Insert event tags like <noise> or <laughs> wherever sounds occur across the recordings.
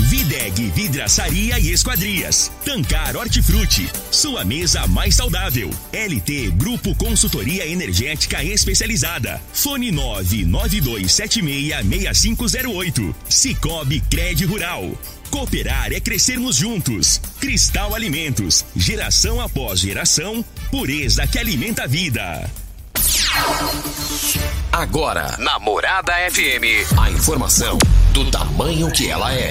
Videg Vidraçaria e Esquadrias. Tancar Hortifruti. Sua mesa mais saudável. LT Grupo Consultoria Energética Especializada. Fone 992766508. Cicobi Cred Rural. Cooperar é crescermos juntos. Cristal Alimentos. Geração após geração. Pureza que alimenta a vida. Agora, na Morada FM, a informação do tamanho que ela é.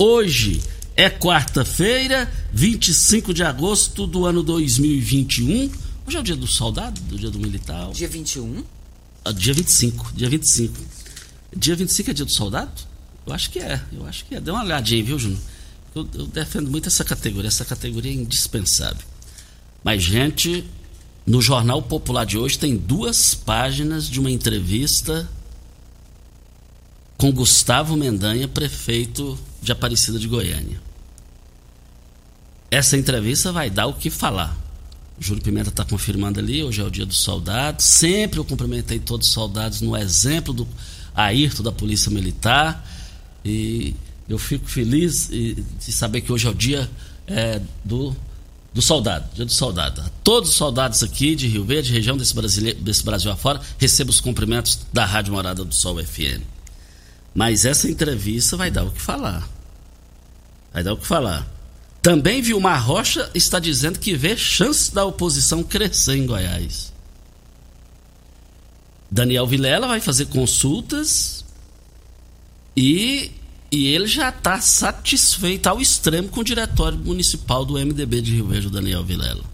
Hoje é quarta-feira, 25 de agosto do ano 2021. Hoje é o dia do soldado, do dia do militar. Dia 21? Ah, dia 25, dia 25. Dia 25 é dia do soldado? Eu acho que é, eu acho que é. Dê uma olhadinha, viu, Júnior? Eu, eu defendo muito essa categoria, essa categoria é indispensável. Mas, gente, no Jornal Popular de hoje tem duas páginas de uma entrevista com Gustavo Mendanha, prefeito de Aparecida de Goiânia. Essa entrevista vai dar o que falar. Júlio Pimenta está confirmando ali, hoje é o dia dos soldados. Sempre eu cumprimentei todos os soldados no exemplo do Ayrton da Polícia Militar. E eu fico feliz de saber que hoje é o dia é, do, do soldado, dia do soldado. Todos os soldados aqui de Rio Verde, região desse, desse Brasil afora, recebam os cumprimentos da Rádio Morada do Sol FM. Mas essa entrevista vai dar o que falar. Vai dar o que falar. Também Vilmar Rocha está dizendo que vê chance da oposição crescer em Goiás. Daniel Vilela vai fazer consultas e, e ele já está satisfeito ao extremo com o diretório municipal do MDB de Rio Verde, Daniel Vilela.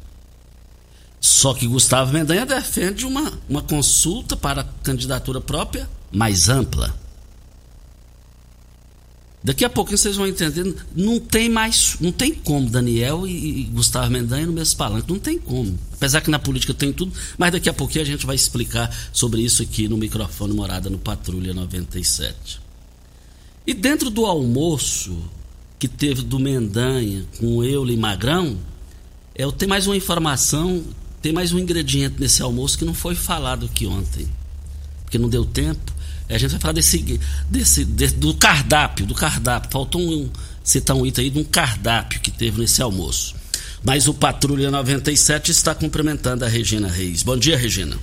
Só que Gustavo Mendanha defende uma, uma consulta para candidatura própria mais ampla. Daqui a pouquinho vocês vão entender. Não tem mais. Não tem como Daniel e, e Gustavo Mendanha no mesmo palanque. Não tem como. Apesar que na política tem tudo, mas daqui a pouquinho a gente vai explicar sobre isso aqui no microfone Morada no Patrulha 97. E dentro do almoço que teve do Mendanha com Euler e Magrão, eu tenho mais uma informação, tem mais um ingrediente nesse almoço que não foi falado aqui ontem. Porque não deu tempo. A gente vai falar desse, desse, desse do cardápio, do cardápio. Faltou um, citar um item aí de um cardápio que teve nesse almoço. Mas o Patrulha 97 está cumprimentando a Regina Reis. Bom dia, Regina.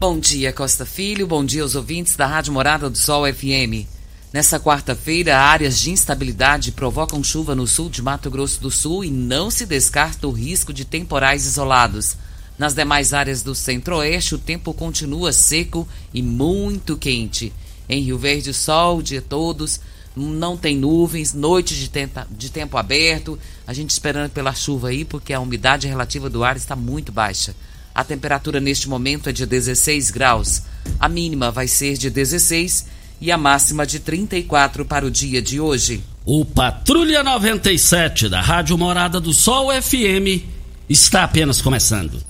Bom dia, Costa Filho. Bom dia aos ouvintes da Rádio Morada do Sol FM. Nessa quarta-feira, áreas de instabilidade provocam chuva no sul de Mato Grosso do Sul e não se descarta o risco de temporais isolados. Nas demais áreas do centro-oeste, o tempo continua seco e muito quente. Em Rio Verde, sol dia todos, não tem nuvens, noite de, de tempo aberto. A gente esperando pela chuva aí, porque a umidade relativa do ar está muito baixa. A temperatura neste momento é de 16 graus. A mínima vai ser de 16 e a máxima de 34 para o dia de hoje. O Patrulha 97 da Rádio Morada do Sol FM está apenas começando.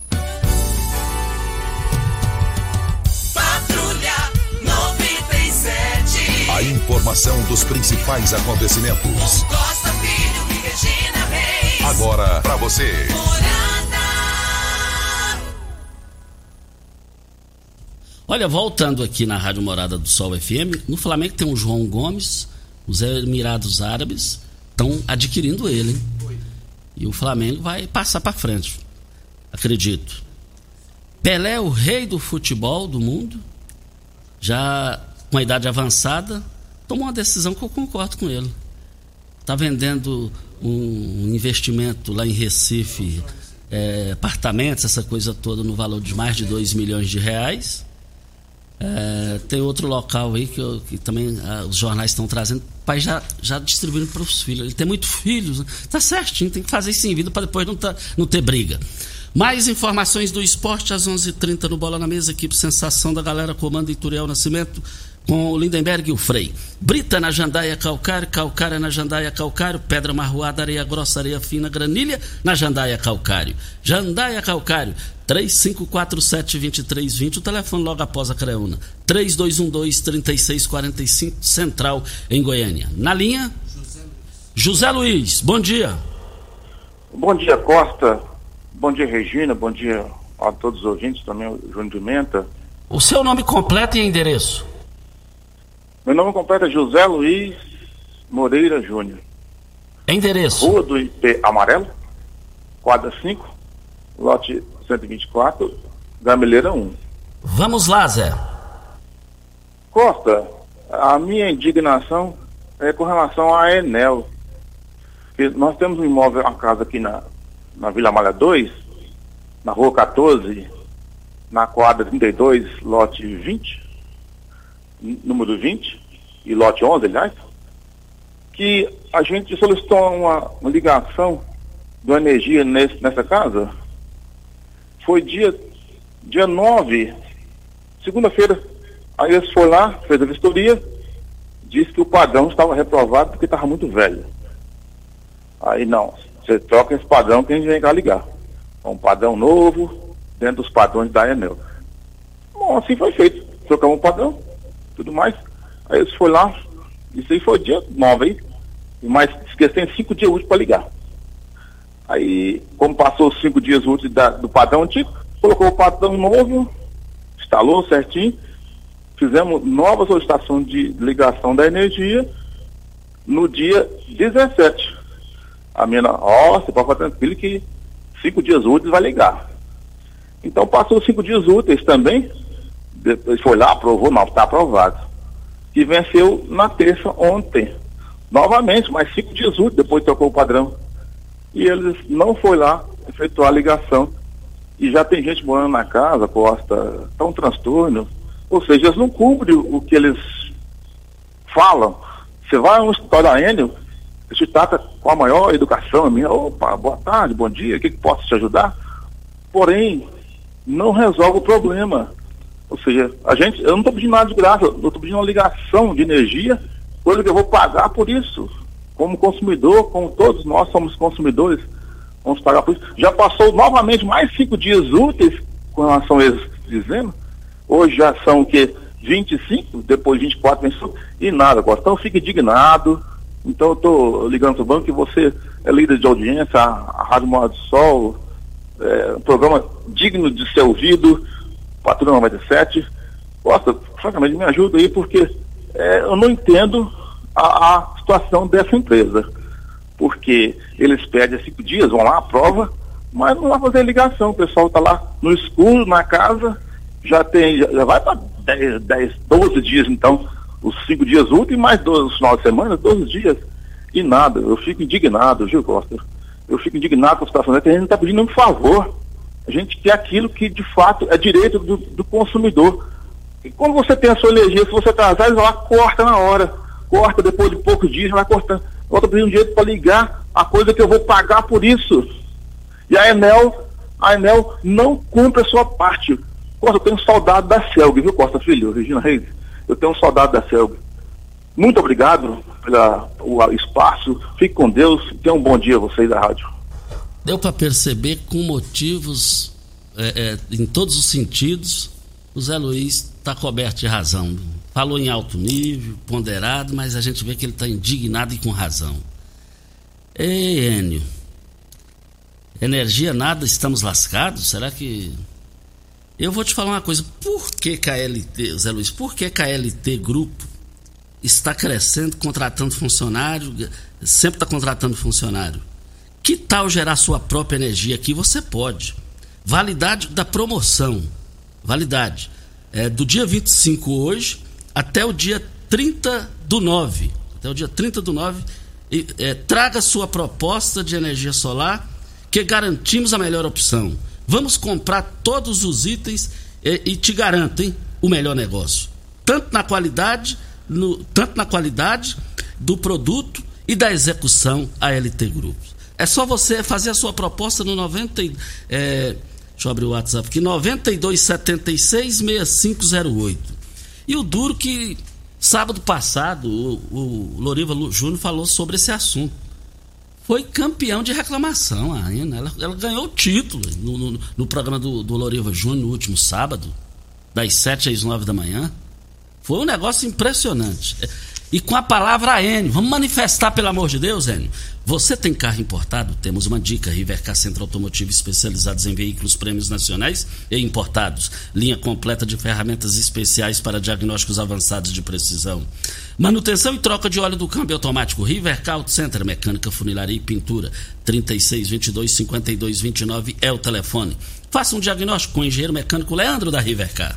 informação dos principais acontecimentos. Costa Filho e Regina Reis. Agora para você. Olha, voltando aqui na Rádio Morada do Sol FM, no Flamengo tem o João Gomes, os Emirados Árabes estão adquirindo ele. Hein? E o Flamengo vai passar para frente, acredito. Pelé, o rei do futebol do mundo, já com a idade avançada, tomou uma decisão que eu concordo com ele. Está vendendo um investimento lá em Recife, é, apartamentos, essa coisa toda, no valor de mais de 2 milhões de reais. É, tem outro local aí que, eu, que também ah, os jornais estão trazendo, pai já, já distribuindo para os filhos. Ele tem muitos filhos, né? tá certinho, tem que fazer isso em vida para depois não, tá, não ter briga. Mais informações do esporte às 11:30 h 30 no Bola na Mesa, equipe Sensação da Galera, comando Ituriel Nascimento com o Lindenberg e o Frei. Brita na Jandaia Calcário, Calcário na Jandaia Calcário, Pedra Marroada, Areia Grossa, Areia Fina, Granilha na Jandaia Calcário. Jandaia Calcário, 3547-2320, o telefone logo após a Creuna. 3212-3645, Central, em Goiânia. Na linha, José Luiz, bom dia. Bom dia, Costa. Bom dia, Regina. Bom dia a todos os ouvintes, também o Júnior de Menta. O seu nome completo e endereço? Meu nome completo é José Luiz Moreira Júnior. Endereço? Rua do IP Amarelo, quadra 5, lote 124, Gameleira 1. Vamos lá, Zé. Costa, a minha indignação é com relação à Enel. Nós temos um imóvel, uma casa aqui na, na Vila Malha 2, na rua 14, na quadra 32, lote 20, número 20, e lote 11, aliás, que a gente solicitou uma, uma ligação do energia nesse, nessa casa. Foi dia, dia 9, segunda-feira. Aí eles foram lá, fez a vistoria, disse que o padrão estava reprovado porque estava muito velho. Aí não, você troca esse padrão que a gente vem cá ligar. É um padrão novo, dentro dos padrões da Enel. Bom, assim foi feito. Trocamos um padrão, tudo mais. Aí eles foram lá, isso aí foi dia 9 aí, mas esquecem cinco dias úteis para ligar. Aí, como passou os cinco dias úteis da, do padrão antigo, colocou o padrão novo, instalou certinho, fizemos nova solicitação de ligação da energia no dia 17. A minha, ó, oh, você pode ficar tranquilo que cinco dias úteis vai ligar. Então passou cinco dias úteis também, depois foi lá, aprovou, não, está aprovado. E venceu na terça ontem. Novamente, mais cinco dias úteis, depois trocou o padrão. E eles não foi lá efetuar a ligação. E já tem gente morando na casa, Costa, tá um transtorno. Ou seja, eles não cumprem o que eles falam. Você vai a um escritório Enel, se trata com a maior educação, a minha, opa, boa tarde, bom dia, o que, que posso te ajudar? Porém, não resolve o problema. Ou seja, a gente, eu não estou pedindo nada de graça, eu estou pedindo uma ligação de energia, coisa que eu vou pagar por isso. Como consumidor, como todos nós somos consumidores, vamos pagar por isso. Já passou novamente mais cinco dias úteis com relação a eles dizendo. Hoje já são o quê? 25, depois 24 pensou, e nada, agora. Então fique indignado então eu estou ligando para o banco que você é líder de audiência, a, a Rádio Morada do Sol, é, um programa digno de ser ouvido, Patrulha 97. Nossa, francamente, me ajuda aí, porque é, eu não entendo a, a, situação dessa empresa. Porque eles pedem cinco dias, vão lá, aprova, mas não vai fazer ligação. O pessoal está lá no escuro, na casa, já tem, já, já vai para 10, 10, 12 dias então os cinco dias úteis, mais dois final de semana, 12 dias, e nada. Eu fico indignado, Gil Costa. Eu fico indignado com a situação dessa. A gente não está pedindo um favor. A gente quer aquilo que, de fato, é direito do, do consumidor. E quando você tem a sua energia, se você atrasar, eles vão lá, corta na hora. Corta depois de poucos dias, vai cortando. Eu estou um direito para ligar a coisa que eu vou pagar por isso. E a Enel, a Enel não cumpre a sua parte. Costa, eu tenho saudade da Selg, viu, Costa Filho, Regina Reis? Eu tenho um soldado da Selva. Muito obrigado pelo espaço. Fique com Deus. Tenha um bom dia vocês da rádio. Deu para perceber com motivos, é, é, em todos os sentidos, o Zé Luiz está coberto de razão. Falou em alto nível, ponderado, mas a gente vê que ele está indignado e com razão. Ei, Enio. Energia nada, estamos lascados? Será que Eu vou te falar uma coisa. Por que KLT, Zé Luiz, por que KLT Grupo está crescendo, contratando funcionário, sempre está contratando funcionário? Que tal gerar sua própria energia aqui? Você pode. Validade da promoção. Validade. É, do dia 25 hoje até o dia 30 do 9. Até o dia 30 do 9. E, é, traga sua proposta de energia solar, que garantimos a melhor opção. Vamos comprar todos os itens e, e te garanto, hein, o melhor negócio. Tanto na qualidade, no, tanto na qualidade do produto e da execução ALT Grupos. É só você fazer a sua proposta no 90. É, deixa eu abrir o WhatsApp aqui: 9276-6508. E o duro que sábado passado o, o Loriva Júnior falou sobre esse assunto. Foi campeão de reclamação, a Ana. Ela, ela ganhou o título no, no, no programa do, do Loriva Júnior no último sábado, das 7 às 9 da manhã. Foi um negócio impressionante e com a palavra N. Vamos manifestar, pelo amor de Deus, Enio. Você tem carro importado? Temos uma dica. Rivercar Centro Automotivo especializados em veículos prêmios nacionais e importados. Linha completa de ferramentas especiais para diagnósticos avançados de precisão. Manutenção e troca de óleo do câmbio automático. Rivercar Auto Center, mecânica, funilaria e pintura. 36 22 52 29 é o telefone. Faça um diagnóstico com o engenheiro mecânico Leandro da Rivercar.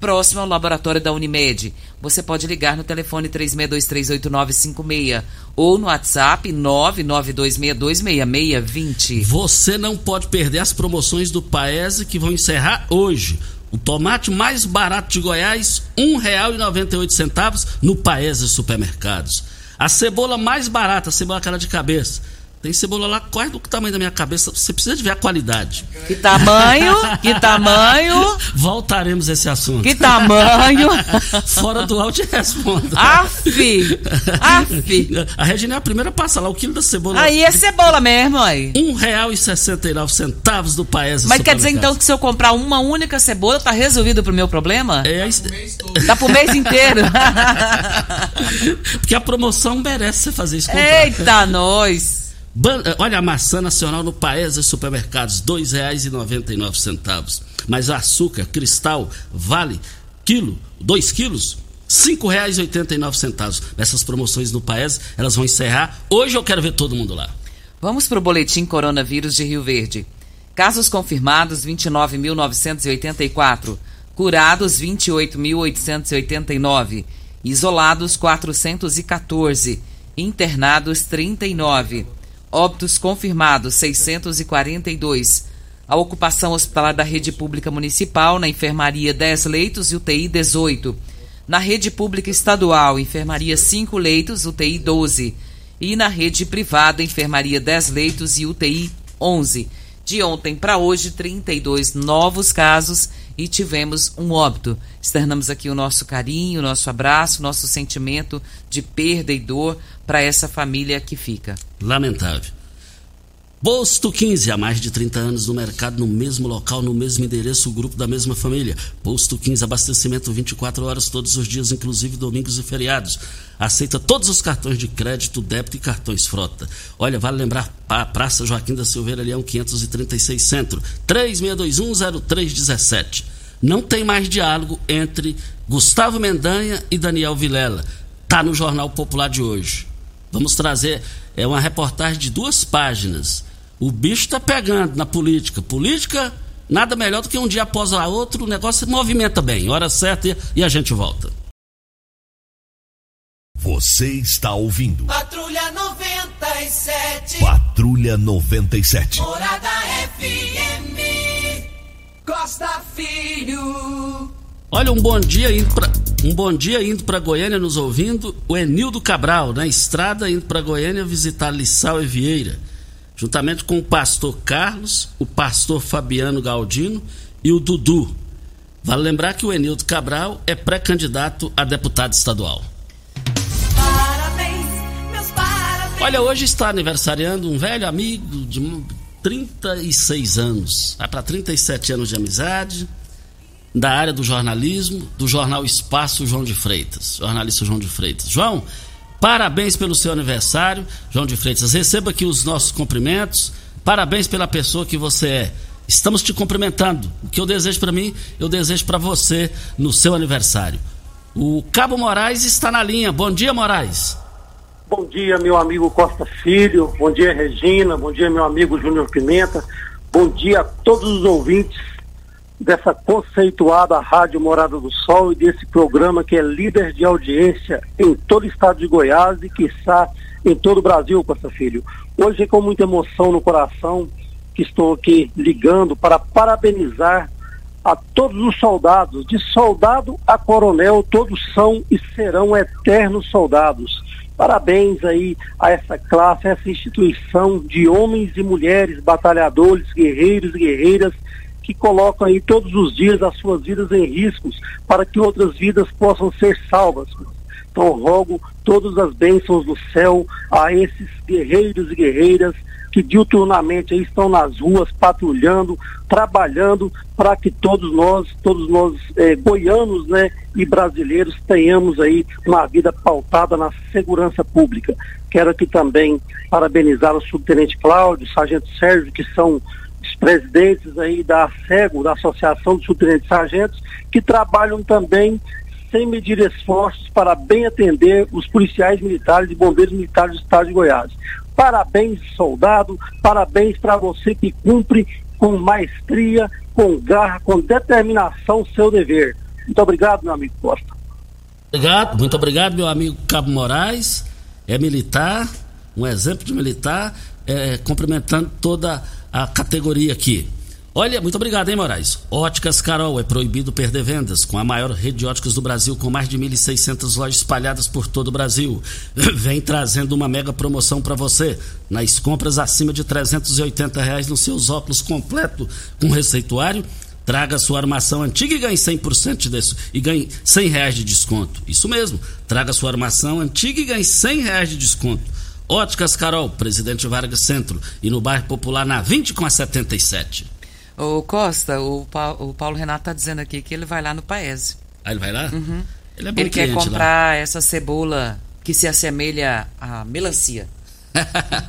próximo ao laboratório da Unimed. Você pode ligar no telefone 36238956 ou no WhatsApp 992626620. Você não pode perder as promoções do Paese que vão encerrar hoje. O tomate mais barato de Goiás, R$ 1,98 no Paese Supermercados. A cebola mais barata, a cebola cara de cabeça, tem cebola lá quase do tamanho da minha cabeça. Você precisa de ver a qualidade. Que tamanho? <laughs> Que tamanho? Voltaremos a esse assunto. Que tamanho? <laughs> Fora do áudio respondo. Aff! Aff! A Regina é a primeira a passar lá o quilo da cebola. Aí é cebola mesmo, aí. Um real e sessenta centavos do país. Mas quer dizer então que se eu comprar uma única cebola, tá resolvido pro meu problema? É. Tá pro mês inteiro. <laughs> Porque a promoção merece você fazer isso. Comprar. Eita, nós! Eh, olha a maçã nacional no Paese Supermercados, R$ 2,99. Mas açúcar, cristal, vale, quilo, 2 quilos, R$ 5,89. Essas promoções no Paese, elas vão encerrar. Hoje eu quero ver todo mundo lá. Vamos para o boletim coronavírus de Rio Verde. Casos confirmados 29.984, curados 28.889, isolados 414, internados 39 Óbitos confirmados 642. A ocupação hospitalar da rede pública municipal, na enfermaria 10 leitos e UTI 18. Na rede pública estadual, enfermaria 5 leitos, UTI 12. E na rede privada, enfermaria 10 leitos e UTI 11. De ontem para hoje, 32 novos casos e tivemos um óbito. Externamos aqui o nosso carinho, o nosso abraço, nosso sentimento de perda e dor para essa família que fica. Lamentável. Posto 15, há mais de 30 anos no mercado, no mesmo local, no mesmo endereço, o grupo da mesma família. Posto 15, abastecimento 24 horas todos os dias, inclusive domingos e feriados. Aceita todos os cartões de crédito, débito e cartões frota. Olha, vale lembrar, a Praça Joaquim da Silveira, Leão 536 Centro, 36210317. Não tem mais diálogo entre Gustavo Mendanha e Daniel Vilela. Tá no Jornal Popular de hoje. Vamos trazer é uma reportagem de duas páginas o bicho está pegando na política. Política, nada melhor do que um dia após o outro, o negócio se movimenta bem. Hora certa e a gente volta. Você está ouvindo. Patrulha 97. Patrulha 97. Morada FM. Costa Filho. Olha, um bom dia indo para um bom dia indo para Goiânia nos ouvindo, o Enildo Cabral, na estrada indo para Goiânia visitar Lissau e Vieira juntamente com o pastor Carlos, o pastor Fabiano Galdino e o Dudu. Vale lembrar que o Enildo Cabral é pré-candidato a deputado estadual. Parabéns, meus parabéns. Olha, hoje está aniversariando um velho amigo de 36 anos, vai para 37 anos de amizade, da área do jornalismo, do jornal Espaço João de Freitas, jornalista João de Freitas. João, parabéns pelo seu aniversário, João de Freitas. Receba aqui os nossos cumprimentos. Parabéns pela pessoa que você é. Estamos te cumprimentando. O que eu desejo para mim, eu desejo para você no seu aniversário. O Cabo Moraes está na linha. Bom dia, Moraes. Bom dia, meu amigo Costa Filho. Bom dia, Regina. Bom dia, meu amigo Júnior Pimenta. Bom dia a todos os ouvintes dessa conceituada Rádio Morada do Sol e desse programa que é líder de audiência em todo o estado de Goiás e que está em todo o Brasil, Costa Filho. Hoje é com muita emoção no coração que estou aqui ligando para parabenizar a todos os soldados, de soldado a coronel, todos são e serão eternos soldados. Parabéns aí a essa classe, a essa instituição de homens e mulheres, batalhadores, guerreiros e guerreiras que colocam aí todos os dias as suas vidas em riscos para que outras vidas possam ser salvas. Então rogo todas as bênçãos do céu a esses guerreiros e guerreiras que diuturnamente estão nas ruas patrulhando, trabalhando para que todos nós, todos nós eh, goianos, né, e brasileiros tenhamos aí uma vida pautada na segurança pública. Quero aqui também parabenizar o subtenente Cláudio, o sargento Sérgio, que são presidentes aí da ASEGO, da Associação dos Subtenentes Sargentos, que trabalham também sem medir esforços para bem atender os policiais militares e bombeiros militares do estado de Goiás. Parabéns, soldado, parabéns para você que cumpre com maestria, com garra, com determinação o seu dever. Muito obrigado, meu amigo Costa. Obrigado, muito obrigado, meu amigo Cabo Moraes. É militar, um exemplo de militar, é, cumprimentando toda a categoria aqui. Olha, muito obrigado, hein, Moraes? Óticas Carol, é proibido perder vendas. Com a maior rede de óticas do Brasil, com mais de 1.600 lojas espalhadas por todo o Brasil. <laughs> Vem trazendo uma mega promoção para você. Nas compras acima de 380 reais nos seus óculos completo com receituário, traga sua armação antiga e ganhe 100% disso. E ganhe 100 reais de desconto. Isso mesmo, traga sua armação antiga e ganhe 100 reais de desconto. Óticas Carol, Presidente Vargas Centro. E no bairro Popular, na 20 com a 77. Ô Costa, o, Pa- o Paulo Renato tá dizendo aqui que ele vai lá no Paese. Aí ele vai lá? Uhum. Ele é Ele quer cliente lá. comprar essa cebola que se assemelha à melancia.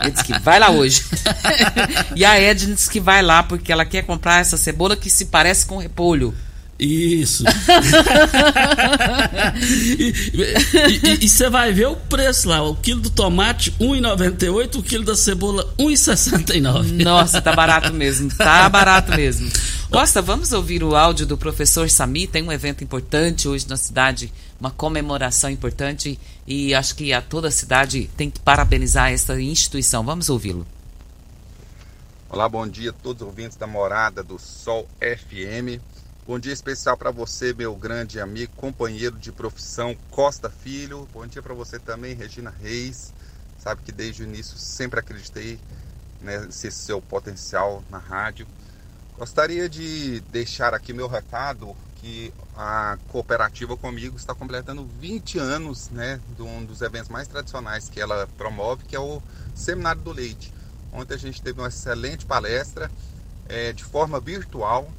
Ele disse que vai lá hoje. <laughs> <laughs> e a Edna disse que vai lá porque ela quer comprar essa cebola que se parece com repolho. Isso. <laughs> e você vai ver o preço lá. O quilo do tomate, R$ 1,98. O quilo da cebola, R$ 1,69. Nossa, tá barato mesmo. Tá <laughs> barato mesmo. Costa, vamos ouvir o áudio do professor Sami. Tem um evento importante hoje na cidade, uma comemoração importante. E acho que a toda a cidade tem que parabenizar esta instituição. Vamos ouvi-lo. Olá, bom dia a todos os ouvintes da Morada do Sol FM. Bom dia especial para você, meu grande amigo, companheiro de profissão Costa Filho. Bom dia para você também, Regina Reis. Sabe que desde o início sempre acreditei nesse seu potencial na rádio. Gostaria de deixar aqui meu recado que a cooperativa comigo está completando 20 anos, né, de um dos eventos mais tradicionais que ela promove, que é o Seminário do Leite. Ontem a gente teve uma excelente palestra é, de forma virtual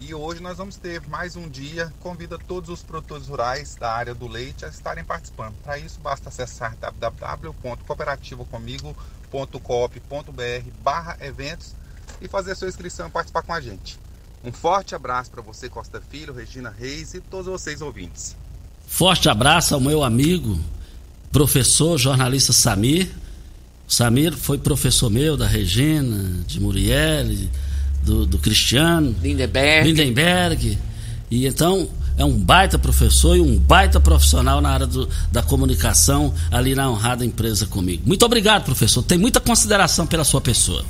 e hoje nós vamos ter mais um dia. Convida todos os produtores rurais da área do leite a estarem participando. Para isso, basta acessar www.cooperativacomigo.coop.br barra eventos e fazer sua inscrição e participar com a gente. Um forte abraço para você, Costa Filho, Regina Reis e todos vocês ouvintes. Forte abraço ao meu amigo, professor, jornalista Samir. Samir foi professor meu da Regina, de Muriel, do, do Cristiano. Lindenberg. Lindenberg. E então é um baita professor e um baita profissional na área do, da comunicação ali na honrada empresa comigo. Muito obrigado, professor. Tem muita consideração pela sua pessoa.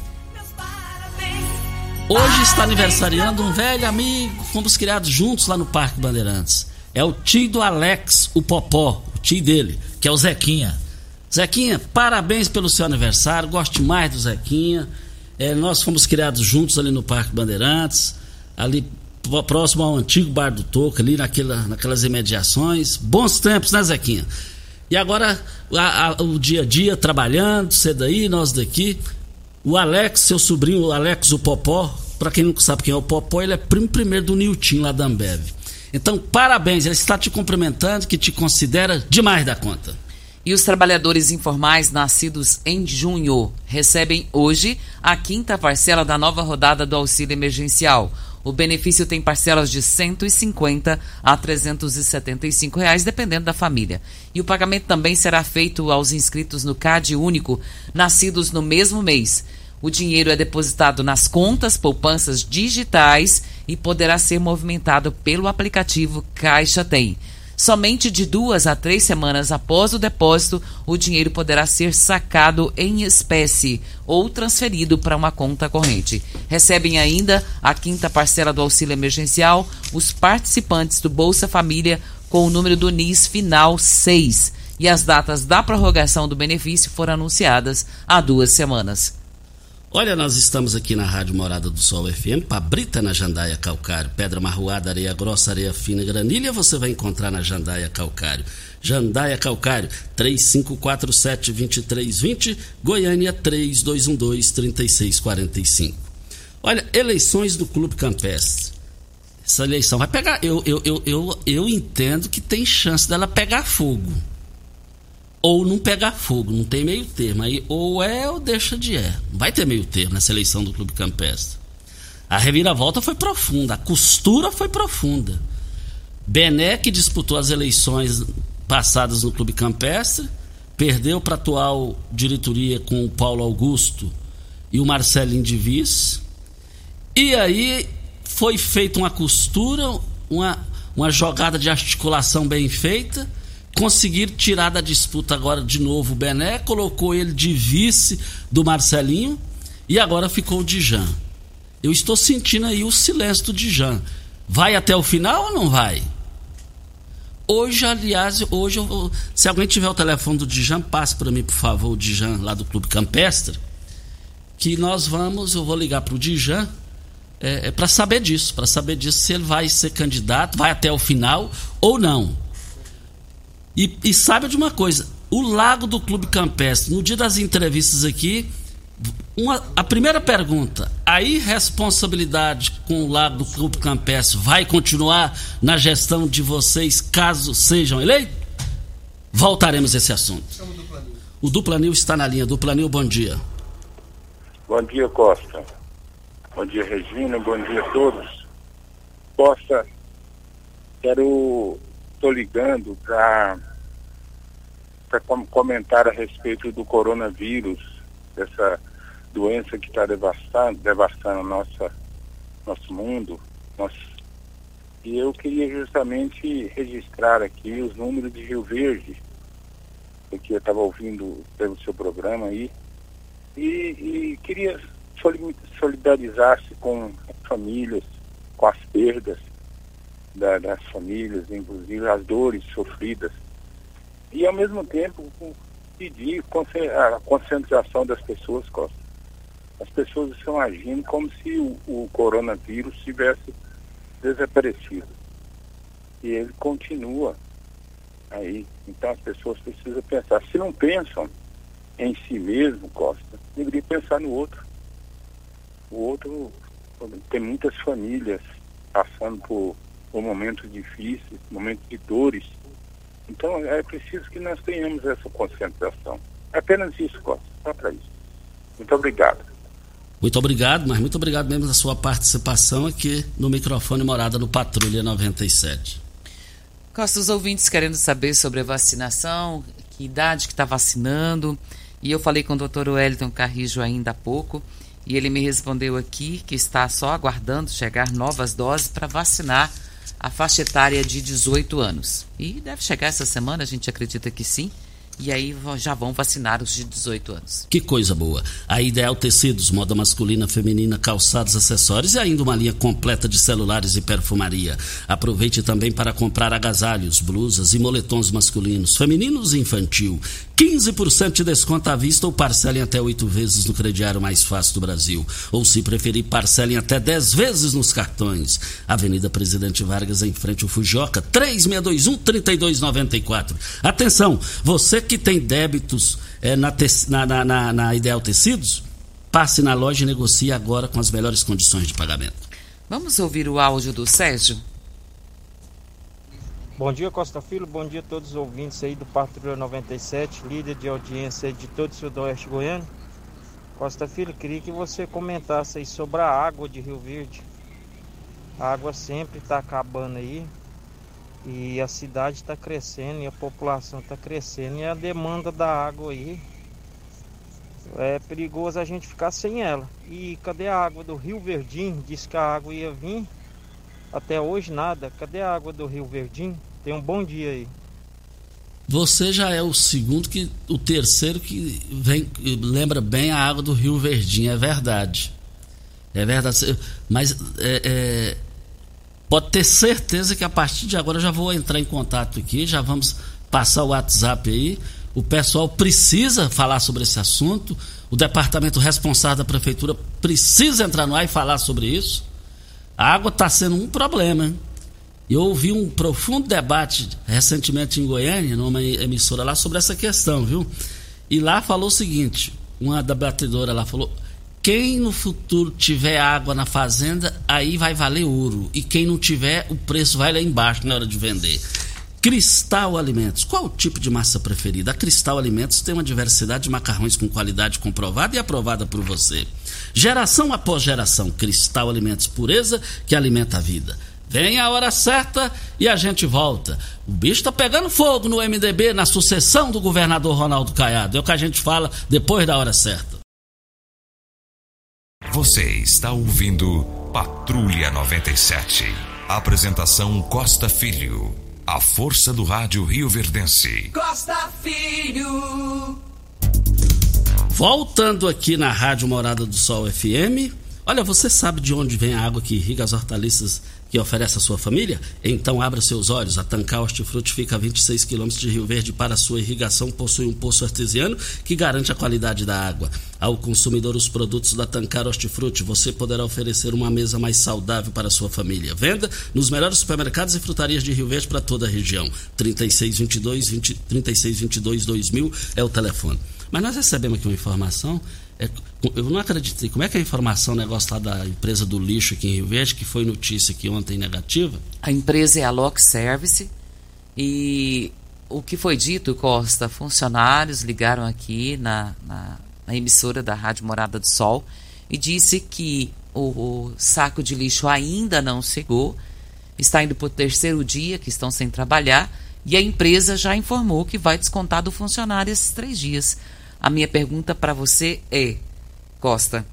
Hoje está aniversariando um velho amigo, fomos criados juntos lá no Parque Bandeirantes. É o tio do Alex, o Popó, o tio dele, que é o Zequinha. Zequinha, parabéns pelo seu aniversário, gosto mais do Zequinha. É, nós fomos criados juntos ali no Parque Bandeirantes, ali próximo ao antigo Bar do Toco, ali naquela, naquelas imediações. Bons tempos, né, Zequinha? E agora, a, a, o dia a dia, trabalhando, você daí, nós daqui. O Alex, seu sobrinho, o Alex, o Popó, para quem não sabe quem é o Popó, ele é primo primeiro do Nilton lá da Ambev. Então, parabéns, ele está te cumprimentando, que te considera demais da conta. E os trabalhadores informais nascidos em junho recebem hoje a quinta parcela da nova rodada do auxílio emergencial. O benefício tem parcelas de 150 a 375 reais, dependendo da família. E o pagamento também será feito aos inscritos no CAD único, nascidos no mesmo mês. O dinheiro é depositado nas contas poupanças digitais e poderá ser movimentado pelo aplicativo Caixa Tem. Somente de duas a três semanas após o depósito, o dinheiro poderá ser sacado em espécie ou transferido para uma conta corrente. Recebem ainda a quinta parcela do auxílio emergencial os participantes do Bolsa Família com o número do NIS final 6. E as datas da prorrogação do benefício foram anunciadas há duas semanas. Olha, nós estamos aqui na Rádio Morada do Sol FM, Pabrita na Jandaia Calcário, Pedra Marroada, Areia Grossa, Areia Fina, Granilha, você vai encontrar na Jandaia Calcário. Jandaia Calcário, 3547-2320, Goiânia 3212-3645. Olha, eleições do Clube Campestre. Essa eleição vai pegar. Eu, eu, eu, eu, eu entendo que tem chance dela pegar fogo ou não pegar fogo, não tem meio termo. Aí ou é ou deixa de é. Não vai ter meio termo nessa eleição do Clube Campestre. A reviravolta foi profunda, a costura foi profunda. Bené, que disputou as eleições passadas no Clube Campestre, perdeu para a atual diretoria com o Paulo Augusto e o Marcelinho de Vice. E aí foi feita uma costura, uma, uma jogada de articulação bem feita conseguir tirar da disputa agora de novo o Bené, colocou ele de vice do Marcelinho e agora ficou o Dijan. Eu estou sentindo aí o silêncio do Dijan. Vai até o final ou não vai? Hoje, aliás, hoje eu, se alguém tiver o telefone do Dijan, passe para mim, por favor, o Dijan lá do Clube Campestre, que nós vamos, eu vou ligar para o Dijan é, é para saber disso, para saber disso se ele vai ser candidato, vai até o final ou não. E, e sabe de uma coisa: o lago do Clube Campestre, no dia das entrevistas aqui, uma, a primeira pergunta: a irresponsabilidade com o lago do Clube Campestre vai continuar na gestão de vocês caso sejam eleitos? Voltaremos a esse assunto. O Duplanil está na linha. Duplanil, bom dia. Bom dia, Costa. Bom dia, Regina. Bom dia a todos. Costa, quero estou ligando para comentar a respeito do coronavírus, dessa doença que está devastando, devastando nossa, nosso mundo. Nosso... E eu queria justamente registrar aqui os números de Rio Verde, porque eu estava ouvindo pelo seu programa aí, e, e queria solidarizar-se com as famílias, com as perdas, da, das famílias, inclusive as dores sofridas. E ao mesmo tempo pedir a conscientização das pessoas, Costa. As pessoas estão agindo como se o, o coronavírus tivesse desaparecido. E ele continua aí. Então as pessoas precisam pensar. Se não pensam em si mesmo, Costa, deveria pensar no outro. O outro tem muitas famílias passando por por momentos difíceis, momentos de dores. Então é preciso que nós tenhamos essa conscientização. É apenas isso, Costa, só para isso. Muito obrigado. Muito obrigado, mas muito obrigado mesmo da sua participação aqui no microfone Morada no Patrulha 97. Costa, os ouvintes querendo saber sobre a vacinação, que idade que está vacinando. E eu falei com o doutor Wellington Carrijo ainda há pouco, e ele me respondeu aqui que está só aguardando chegar novas doses para vacinar a faixa etária de 18 anos. E deve chegar essa semana, a gente acredita que sim. E aí já vão vacinar os de 18 anos. Que coisa boa. A Ideal Tecidos, moda masculina, feminina, calçados, acessórios e ainda uma linha completa de celulares e perfumaria. Aproveite também para comprar agasalhos, blusas e moletons masculinos, femininos e infantil. 15% de desconto à vista ou parcelem até oito vezes no crediário mais fácil do Brasil. Ou se preferir, parcelem até 10 vezes nos cartões. Avenida Presidente Vargas, em frente ao Fujoca, 3621-3294. Atenção, você que tem débitos é, na, na, na, na Ideal Tecidos, passe na loja e negocie agora com as melhores condições de pagamento. Vamos ouvir o áudio do Sérgio? Bom dia, Costa Filho. Bom dia a todos os ouvintes aí do Patrulha 97, líder de audiência de todo o Sudoeste Goiano. Costa Filho, queria que você comentasse aí sobre a água de Rio Verde. A água sempre está acabando aí e a cidade está crescendo e a população está crescendo e a demanda da água aí é perigoso a gente ficar sem ela. E cadê a água do Rio Verdinho? Diz que a água ia vir. Até hoje nada. Cadê a água do Rio Verdinho? Tenha um bom dia aí. Você já é o segundo que o terceiro que vem lembra bem a água do Rio Verdinho, é verdade. É verdade. Mas é, é, pode ter certeza que a partir de agora eu já vou entrar em contato aqui, já vamos passar o WhatsApp aí. O pessoal precisa falar sobre esse assunto. O departamento responsável da prefeitura precisa entrar no ar e falar sobre isso. A água está sendo um problema. Hein? Eu ouvi um profundo debate recentemente em Goiânia, numa emissora lá, sobre essa questão, viu? E lá falou o seguinte: uma da batedora lá falou. Quem no futuro tiver água na fazenda, aí vai valer ouro. E quem não tiver, o preço vai lá embaixo na hora de vender. Cristal Alimentos. Qual o tipo de massa preferida? A Cristal Alimentos tem uma diversidade de macarrões com qualidade comprovada e aprovada por você. Geração após geração, Cristal Alimentos pureza que alimenta a vida. Vem a hora certa e a gente volta. O bicho tá pegando fogo no MDB na sucessão do governador Ronaldo Caiado. É o que a gente fala depois da hora certa. Você está ouvindo Patrulha 97. Apresentação Costa Filho. A força do rádio Rio Verdense. Costa Filho. Voltando aqui na Rádio Morada do Sol FM. Olha, você sabe de onde vem a água que irriga as hortaliças que oferece à sua família? Então abra seus olhos. A Tancar Hortifruti fica a 26 quilômetros de Rio Verde para sua irrigação. Possui um poço artesiano que garante a qualidade da água. Ao consumidor os produtos da Tancar Hortifruti, você poderá oferecer uma mesa mais saudável para a sua família. Venda nos melhores supermercados e frutarias de Rio Verde para toda a região. 3622 20, 3622 2000 é o telefone. Mas nós recebemos aqui uma informação é, eu não acreditei. Como é que a informação, o negócio lá da empresa do lixo aqui em Rio Verde, que foi notícia aqui ontem negativa? A empresa é a Lock Service e o que foi dito, Costa, funcionários ligaram aqui na, na, na emissora da Rádio Morada do Sol e disse que o, o saco de lixo ainda não chegou, está indo para o terceiro dia que estão sem trabalhar e a empresa já informou que vai descontar do funcionário esses três dias. A minha pergunta para você é, Costa,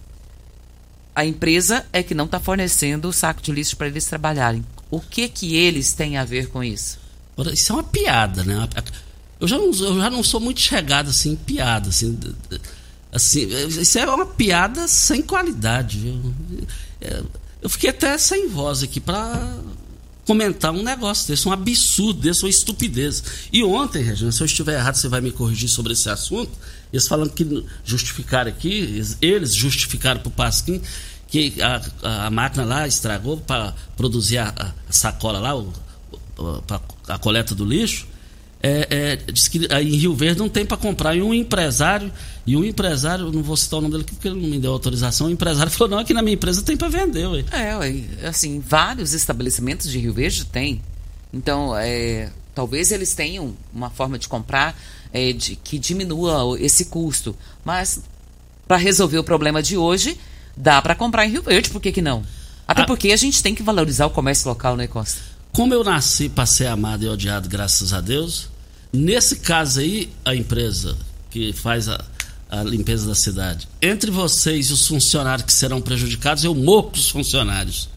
a empresa é que não está fornecendo o saco de lixo para eles trabalharem. O que que eles têm a ver com isso? Isso é uma piada, né? Eu já não, eu já não sou muito chegado assim em piada, assim, assim, isso é uma piada sem qualidade, viu? É, eu fiquei até sem voz aqui para comentar um negócio desse, um absurdo desse, uma estupidez. E ontem, Regina, se eu estiver errado, você vai me corrigir sobre esse assunto. Eles falando que justificaram aqui, eles justificaram para o Pasquim que a, a, máquina lá estragou para produzir a, a, sacola lá, o, a, a coleta do lixo. É, é, diz que em Rio Verde não tem para comprar. E um empresário, e um empresário, não vou citar o nome dele porque ele não me deu autorização, o empresário falou, não, aqui na minha empresa tem para vender. Ué. É, assim, vários estabelecimentos de Rio Verde tem. Então, é, talvez eles tenham uma forma de comprar é, de, que diminua esse custo. Mas para resolver o problema de hoje, dá para comprar em Rio Verde, por que, que não? Até ah. porque a gente tem que valorizar o comércio local, né, Costa? Como eu nasci para ser amado e odiado, graças a Deus, nesse caso aí, a empresa que faz a, a limpeza da cidade, entre vocês e os funcionários que serão prejudicados, eu morro os funcionários.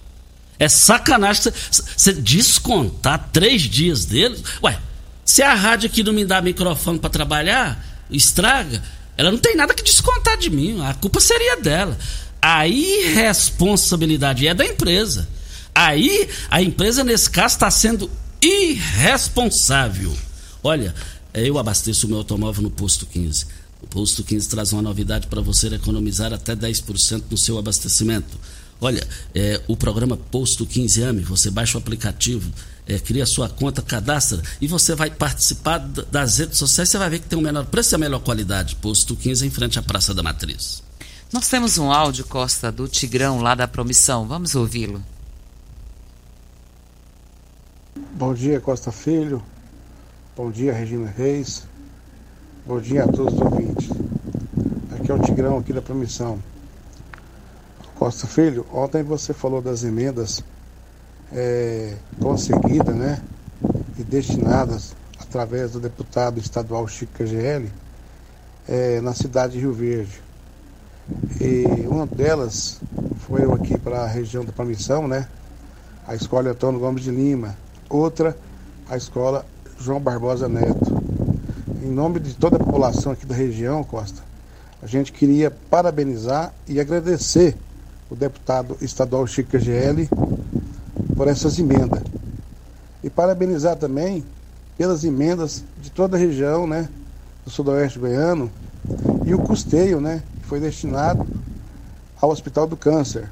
É sacanagem você descontar três dias deles. Ué, Se a rádio aqui não me dá microfone para trabalhar, estraga, ela não tem nada que descontar de mim. A culpa seria dela. A irresponsabilidade é da empresa. Aí a empresa, nesse caso, está sendo irresponsável. Olha, eu abasteço o meu automóvel no posto 15. O posto 15 traz uma novidade para você economizar até 10% no seu abastecimento. Olha, é, o programa Posto 15 AME, você baixa o aplicativo, é, cria sua conta, cadastra e você vai participar das redes sociais. Você vai ver que tem o menor preço e a melhor qualidade. Posto 15 em frente à Praça da Matriz. Nós temos um áudio, Costa, do Tigrão lá da Promissão. Vamos ouvi-lo. Bom dia, Costa Filho. Bom dia, Regina Reis. Bom dia a todos os ouvintes. Aqui é o Tigrão aqui da Promissão. Costa Filho, ontem você falou das emendas é, conseguidas, né? E destinadas através do deputado estadual Chico KGL é, na cidade de Rio Verde. E uma delas foi aqui para a região da Promissão, né? A escola Antônio Gomes de Lima. Outra, a escola João Barbosa Neto. Em nome de toda a população aqui da região, Costa, a gente queria parabenizar e agradecer o deputado estadual Chico GL por essas emendas. E parabenizar também pelas emendas de toda a região, né, do sudoeste goiano, e o custeio, né, que foi destinado ao Hospital do Câncer.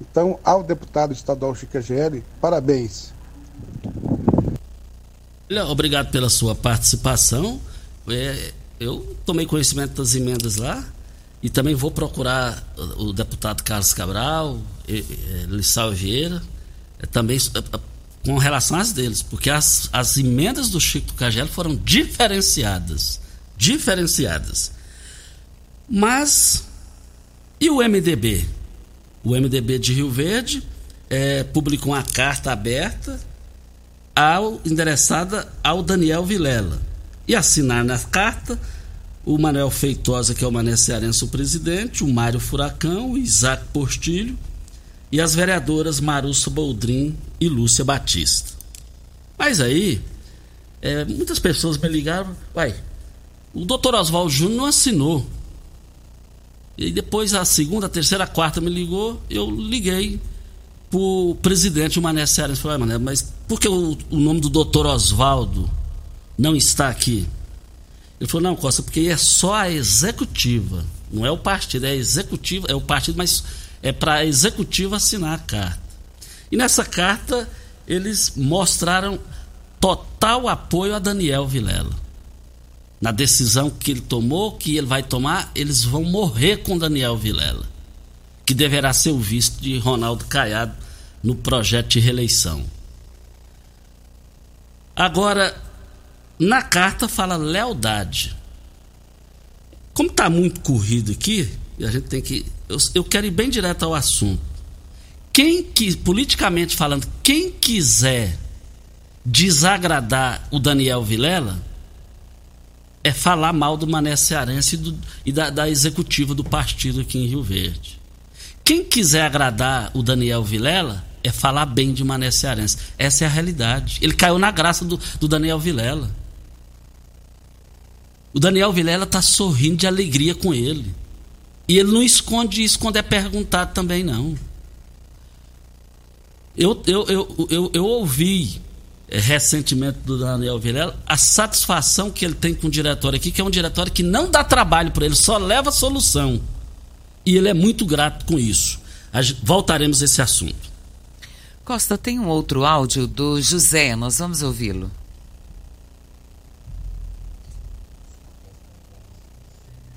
Então, ao deputado estadual Chico GL, parabéns. Obrigado pela sua participação. É, eu tomei conhecimento das emendas lá. E também vou procurar o deputado Carlos Cabral, Lissau Vieira, é, também é, com relação às deles, porque as, as emendas do Chico Cagelo foram diferenciadas. Diferenciadas. Mas, e o MDB? O MDB de Rio Verde é, publicou uma carta aberta ao, endereçada ao Daniel Vilela. E assinar na carta o Manuel Feitosa, que é o Mané Cearense, o presidente, o Mário Furacão, o Isaac Portilho e as vereadoras Marussa Boldrin e Lúcia Batista. Mas aí, é, muitas pessoas me ligaram, uai, o doutor Oswaldo Júnior não assinou. E depois a segunda, a terceira, a quarta me ligou, eu liguei pro presidente, o Mané Cearense, falei, Mané, mas por que o, o nome do doutor Oswaldo não está aqui? Ele falou, não, Costa, porque é só a executiva, não é o partido, é a executiva, é o partido, mas é para a executiva assinar a carta. E nessa carta eles mostraram total apoio a Daniel Vilela. Na decisão que ele tomou, que ele vai tomar, eles vão morrer com Daniel Vilela, que deverá ser o visto de Ronaldo Caiado no projeto de reeleição. Agora, na carta fala lealdade. Como está muito corrido aqui, a gente tem que. Eu, eu quero ir bem direto ao assunto. Quem que, politicamente falando, quem quiser desagradar o Daniel Vilela é falar mal do Mané Cearense e, do, e da, da, executiva do partido aqui em Rio Verde. Quem quiser agradar o Daniel Vilela é falar bem de Mané Cearense. Essa é a realidade. Ele caiu na graça do, do Daniel Vilela. O Daniel Vilela está sorrindo de alegria com ele. E ele não esconde isso quando é perguntado também, não. Eu, eu, eu, eu, eu ouvi é, recentemente do Daniel Vilela a satisfação que ele tem com o diretório aqui, que é um diretório que não dá trabalho para ele, só leva solução. E ele é muito grato com isso. Voltaremos a esse assunto. Costa, tem um outro áudio do José, nós vamos ouvi-lo.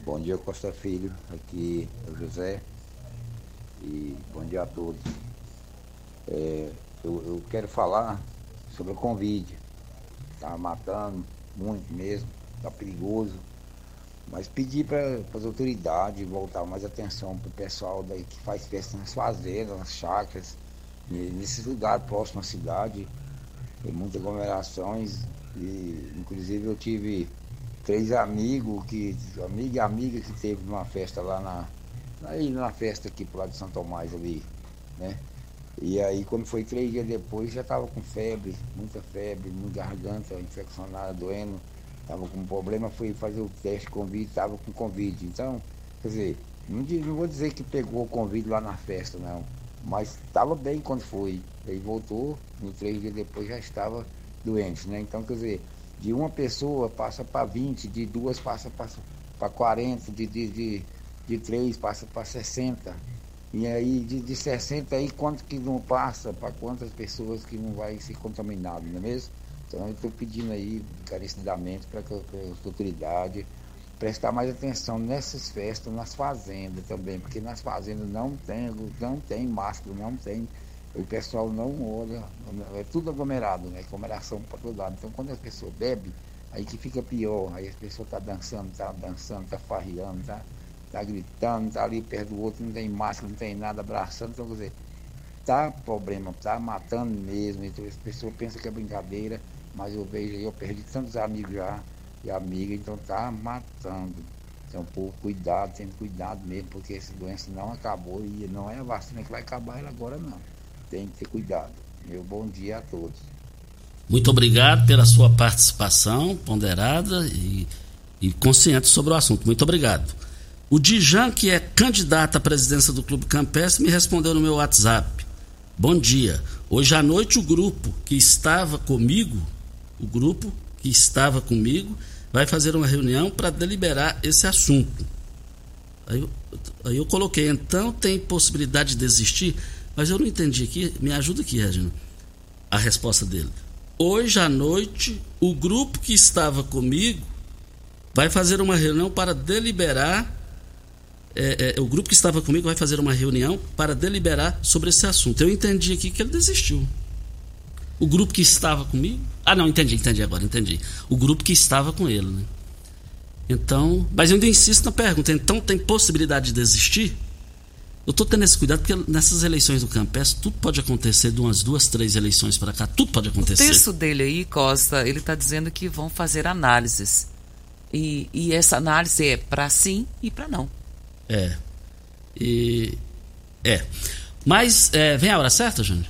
Bom dia, Costa Filho. Aqui é o José. E bom dia a todos. É, eu, eu, quero falar sobre o Covid. Está matando muito mesmo, está perigoso. Mas pedir para as autoridades voltar mais atenção para o pessoal daí que faz festa nas fazendas, nas chácaras, nesses lugares próximos à cidade. Tem muitas aglomerações. E inclusive eu tive três amigos, que, amigo e amiga que teve uma festa lá na. Aí na festa aqui pro lado de São Tomás ali, né? E aí, quando foi três dias depois, já estava com febre, muita febre, muita garganta infeccionada, doendo. Estava com problema, fui fazer o teste Covid, estava com Covid. Então, quer dizer, não, não vou dizer que pegou o Covid lá na festa, não. Mas estava bem quando foi. Aí voltou, e três dias depois já estava doente, né? Então, quer dizer, de uma pessoa passa para 20, de duas passa para 40, de, de, de, de três passa para 60. E aí, de, de 60 aí, quanto que não passa para quantas pessoas que não vai ser contaminado, não é mesmo? Então, eu estou pedindo aí, encarecidamente, para que, a autoridade prestar mais atenção nessas festas, nas fazendas também, porque nas fazendas não tem, não tem máscara, não tem, o pessoal não olha, é tudo aglomerado, né? Aglomeração para todo lado. Então quando a pessoa bebe, aí que fica pior, aí a pessoa está dançando, está dançando, está farreando, está tá gritando, está ali perto do outro, não tem máscara, não tem nada, abraçando, então quer dizer, tá problema, tá matando mesmo, então as pessoas pensam que é brincadeira, mas eu vejo aí, eu perdi tantos amigos já, e amiga, então tá matando. Então, por cuidado, tendo cuidado mesmo, porque essa doença não acabou e não é a vacina que vai acabar ela agora não. Tem que ter cuidado. Meu bom dia a todos. Muito obrigado pela sua participação ponderada e, e consciente sobre o assunto. Muito obrigado. O Dijan, que é candidato à presidência do Clube Campestre, me respondeu no meu WhatsApp. Bom dia. Hoje à noite o grupo que estava comigo, o grupo que estava comigo, vai fazer uma reunião para deliberar esse assunto. Aí eu, aí eu coloquei, então tem possibilidade de desistir, mas eu não entendi aqui, me ajuda aqui, Regina, a resposta dele. Hoje à noite, o grupo que estava comigo vai fazer uma reunião para deliberar. É, é, o grupo que estava comigo vai fazer uma reunião para deliberar sobre esse assunto. Eu entendi aqui que ele desistiu. O grupo que estava comigo. Ah, não, entendi, entendi agora, entendi. O grupo que estava com ele, né? Então, mas eu ainda insisto na pergunta. Então, tem possibilidade de desistir? Eu estou tendo esse cuidado porque nessas eleições do Campestre tudo pode acontecer de umas duas, três eleições para cá, tudo pode acontecer. O texto dele aí, Costa, ele está dizendo que vão fazer análises. E, e essa análise é para sim e para não. É. E. É. Mas é, vem a hora certa, Júnior?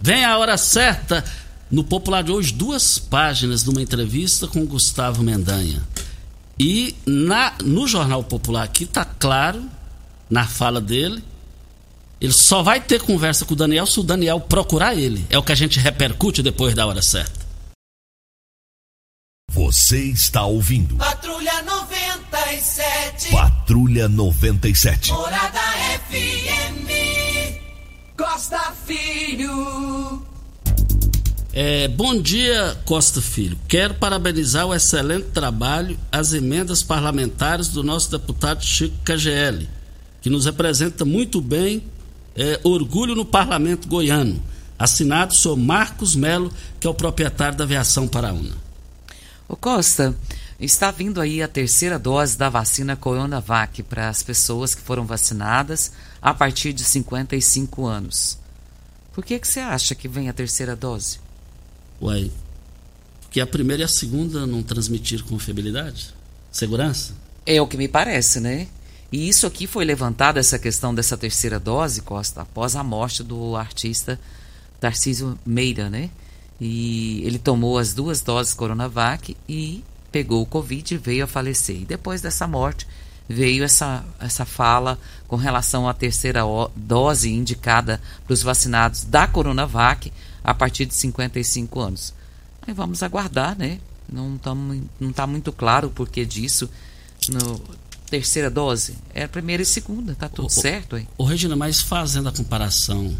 Vem a hora certa. No Popular de hoje, duas páginas de uma entrevista com o Gustavo Mendanha. E na, no Jornal Popular aqui está claro, na fala dele, ele só vai ter conversa com o Daniel se o Daniel procurar ele. É o que a gente repercute depois da hora certa. Você está ouvindo. Patrulha 97. Patrulha 97. Morada FM. Costa Filho. É, bom dia, Costa Filho. Quero parabenizar o excelente trabalho, as emendas parlamentares do nosso deputado Chico KGL, que nos representa muito bem é, orgulho no parlamento goiano. Assinado sou Marcos Melo, que é o proprietário da aviação Paraúna. O Costa, está vindo aí a terceira dose da vacina Coronavac para as pessoas que foram vacinadas a partir de 55 anos. Por que, que você acha que vem a terceira dose? Uai, porque a primeira e a segunda não transmitiram confiabilidade? Segurança? É o que me parece, né? E isso aqui foi levantado, essa questão dessa terceira dose, Costa, após a morte do artista Tarcísio Meira, né? E ele tomou as duas doses Coronavac e pegou o Covid e veio a falecer. E depois dessa morte, veio essa, essa fala com relação à terceira dose indicada para os vacinados da Coronavac a partir de 55 anos. Aí vamos aguardar, né? Não está não tá muito claro o porquê disso. No, terceira dose é a primeira e segunda, tá tudo certo aí. Ô Regina, mas fazendo a comparação,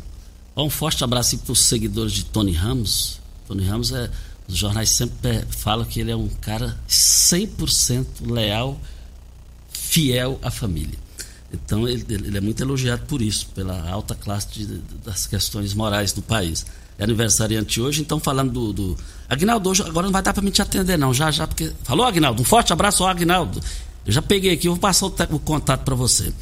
um forte abraço para os seguidores de Tony Ramos. Tony Ramos é os jornais sempre falam que ele é um cara 100% leal fiel à família. Então ele, ele, é muito elogiado por isso, pela alta classe de, das questões morais do país. É aniversariante hoje, então falando do. do... Agnaldo, hoje, agora não vai dar para me te atender, não, já, já, porque. Falou, Agnaldo? Um forte abraço ao Agnaldo. Eu já peguei aqui, vou passar o, o contato para você.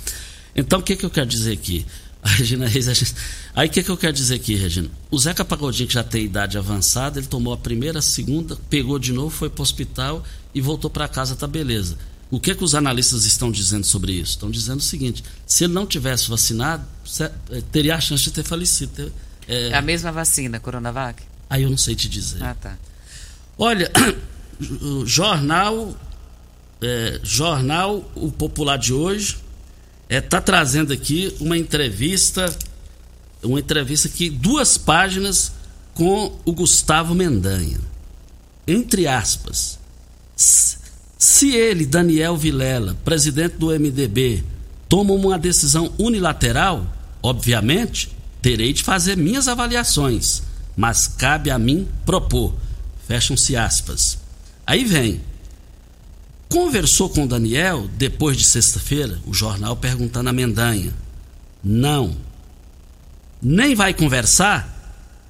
Então, o que, que eu quero dizer aqui? <laughs> A Regina Reis, a gente... aí o que, que eu quero dizer aqui, Regina? O Zeca Pagodinho, que já tem idade avançada, ele tomou a primeira, a segunda, pegou de novo, foi para o hospital e voltou para casa, tá beleza. O que, que os analistas estão dizendo sobre isso? Estão dizendo o seguinte: se ele não tivesse vacinado, eh, teria a chance de ter falecido, ter É... é a mesma vacina, Coronavac? Aí eu não sei te dizer. Ah, tá. Olha, <coughs> o jornal, é, jornal O Popular de hoje está é, tá trazendo aqui uma entrevista, uma entrevista aqui, duas páginas com o Gustavo Mendanha. Entre aspas, se ele, Daniel Vilela, presidente do MDB, toma uma decisão unilateral, obviamente, terei de fazer minhas avaliações, mas cabe a mim propor. Fecham-se aspas. Aí vem. Conversou com Daniel depois de sexta-feira, o jornal perguntando a Mendanha. Não. Nem vai conversar?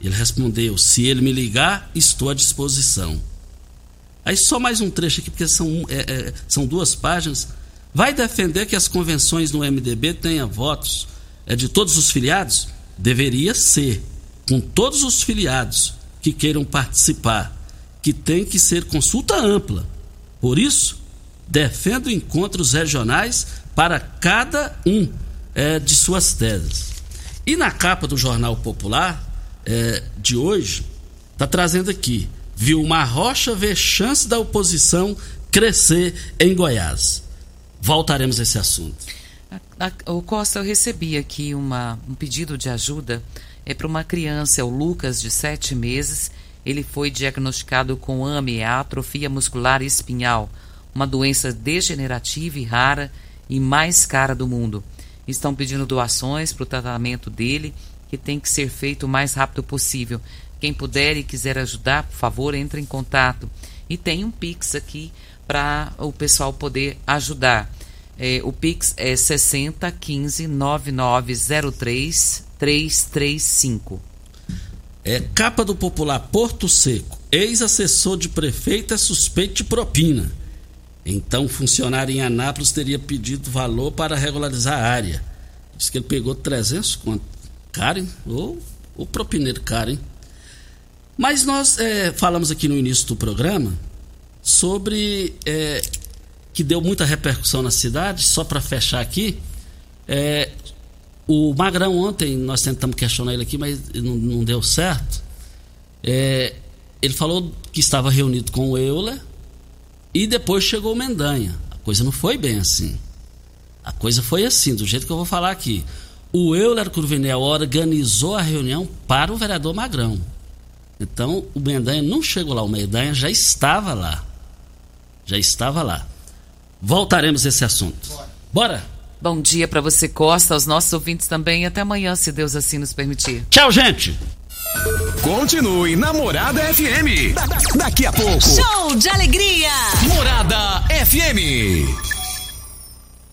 Ele respondeu: se ele me ligar, estou à disposição. Aí só mais um trecho aqui, porque são, é, é, são duas páginas. Vai defender que as convenções no MDB tenham votos é, de todos os filiados? Deveria ser, com todos os filiados que queiram participar que tem que ser consulta ampla. Por isso, defendo encontros regionais para cada um é, de suas teses. E na capa do Jornal Popular é, de hoje, está trazendo aqui: Vilmar Rocha vê chance da oposição crescer em Goiás. Voltaremos a esse assunto. O Costa, eu recebi aqui uma, um pedido de ajuda é para uma criança, o Lucas, de sete meses, ele foi diagnosticado com AME, atrofia muscular espinhal, uma doença degenerativa e rara e mais cara do mundo. Estão pedindo doações para o tratamento dele, que tem que ser feito o mais rápido possível. Quem puder e quiser ajudar, por favor, entre em contato. E tem um Pix aqui para o pessoal poder ajudar. É, o Pix é 6015 9903 335. É, capa do popular Porto Seco. Ex-assessor de prefeito é suspeito de propina. Então, funcionário em Anápolis teria pedido valor para regularizar a área. Diz que ele pegou 300 conto. Caro, hein? Ou o propineiro caro, hein? Mas nós é, falamos aqui no início do programa sobre é, que deu muita repercussão na cidade, só para fechar aqui, é, o Magrão ontem, nós tentamos questionar ele aqui, mas não, não deu certo. É, ele falou que estava reunido com o Euler e depois chegou o Mendanha. A coisa não foi bem assim. A coisa foi assim, do jeito que eu vou falar aqui. O Euler Curvinel organizou a reunião para o vereador Magrão. Então, o Mendanha não chegou lá, o Mendanha já estava lá. Já estava lá. Voltaremos a esse assunto. Bora! Bora. Bom dia para você, Costa, aos nossos ouvintes também. Até amanhã, se Deus assim nos permitir. Tchau, gente! Continue Namorada FM. Da daqui a pouco. Show de alegria! Morada FM.